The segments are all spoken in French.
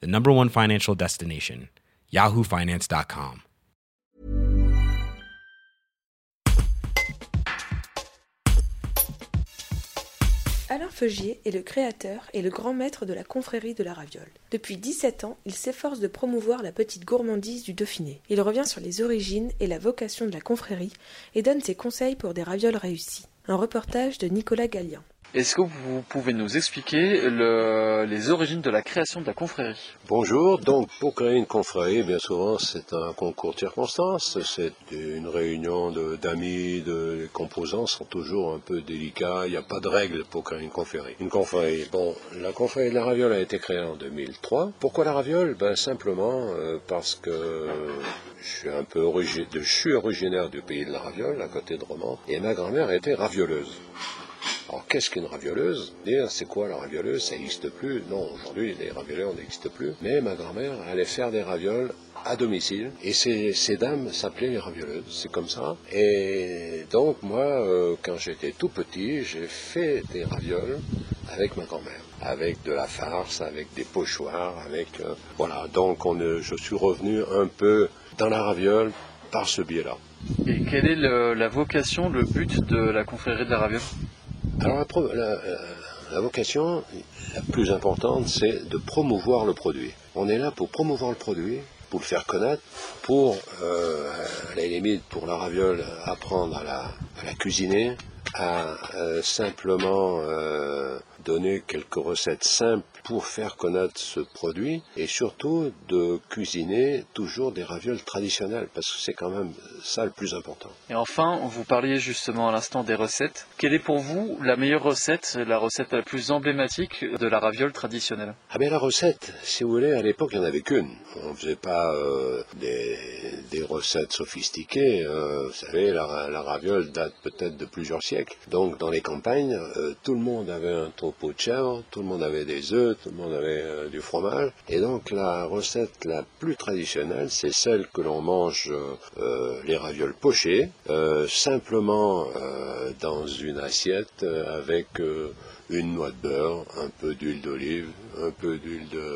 the number one financial destination, yahoofinance.com. Alain Feugier est le créateur et le grand maître de la confrérie de la raviole. Depuis 17 ans, il s'efforce de promouvoir la petite gourmandise du Dauphiné. Il revient sur les origines et la vocation de la confrérie et donne ses conseils pour des ravioles réussies. Un reportage de Nicolas Gallian. Est-ce que vous pouvez nous expliquer le- les origines de la création de la confrérie? Bonjour, donc pour créer une confrérie, bien souvent c'est un concours de circonstances, c'est une réunion d'amis, de, composants sont toujours un peu délicats, il n'y a pas de règles pour créer une confrérie. Une confrérie, bon, la confrérie de la raviole a été créée en 2003. Pourquoi la raviole? Ben simplement euh, parce que je suis un peu originaire du pays de la raviole, à côté de Romans, et ma grand-mère était ravioleuse. Alors, qu'est-ce qu'une ravioleuse? Dire, c'est quoi la ravioleuse? Ça n'existe plus. Non, aujourd'hui, les ravioleurs n'existent plus. Mais ma grand-mère allait faire des ravioles à domicile. Et ces, dames s'appelaient les ravioleuses. C'est comme ça. Et donc, moi, euh, quand j'étais tout petit, j'ai fait des ravioles avec ma grand-mère. Avec de la farce, avec des pochoirs, avec... euh, voilà, donc on, est- je suis revenu un peu dans la raviole par ce biais-là. Et quelle est la vocation, le but de la confrérie de la raviole? Alors la, la- la- la vocation la plus importante, c'est de promouvoir le produit. On est là pour promouvoir le produit, pour le faire connaître, pour, euh, à la limite, pour la raviole, apprendre à la, à la cuisiner, à euh, simplement euh, donner quelques recettes simples pour faire connaître ce produit et surtout de cuisiner toujours des ravioles traditionnelles parce que c'est quand même ça le plus important. Et enfin, vous parliez justement à l'instant des recettes. Quelle est pour vous la meilleure recette, la recette la plus emblématique de la raviole traditionnelle? Ah bien la recette, si vous voulez, à l'époque il n'y en avait qu'une. On ne faisait pas euh, des, des recettes sophistiquées. euh, vous savez, la, raviole date peut-être de plusieurs siècles. Donc dans les campagnes, euh, tout le monde avait un troupeau de chèvres, tout le monde avait des œufs, tout le monde avait euh, du fromage. Et donc la recette la plus traditionnelle, c'est celle que l'on mange euh, les ravioles pochées, simplement dans une assiette avec... une noix de beurre, un peu d'huile d'olive, un peu d'huile de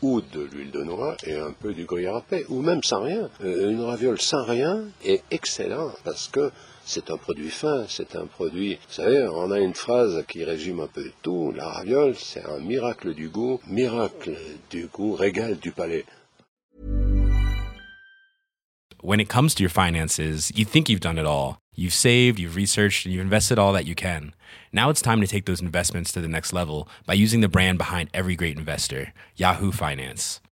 ou de l'huile de noix et un peu du gruyère râpé, ou même sans rien. Une raviole sans rien est excellent parce que c'est un produit fin, c'est un produit. Vous savez, on a une phrase qui résume un peu tout. La raviole, c'est un miracle du goût, miracle du goût, régal du palais. When it comes to your finances, you think you've done it all. You've saved, you've researched, and you've invested all that you can. Now it's time to take those investments to the next level by using the brand behind every great investor, Yahoo Finance.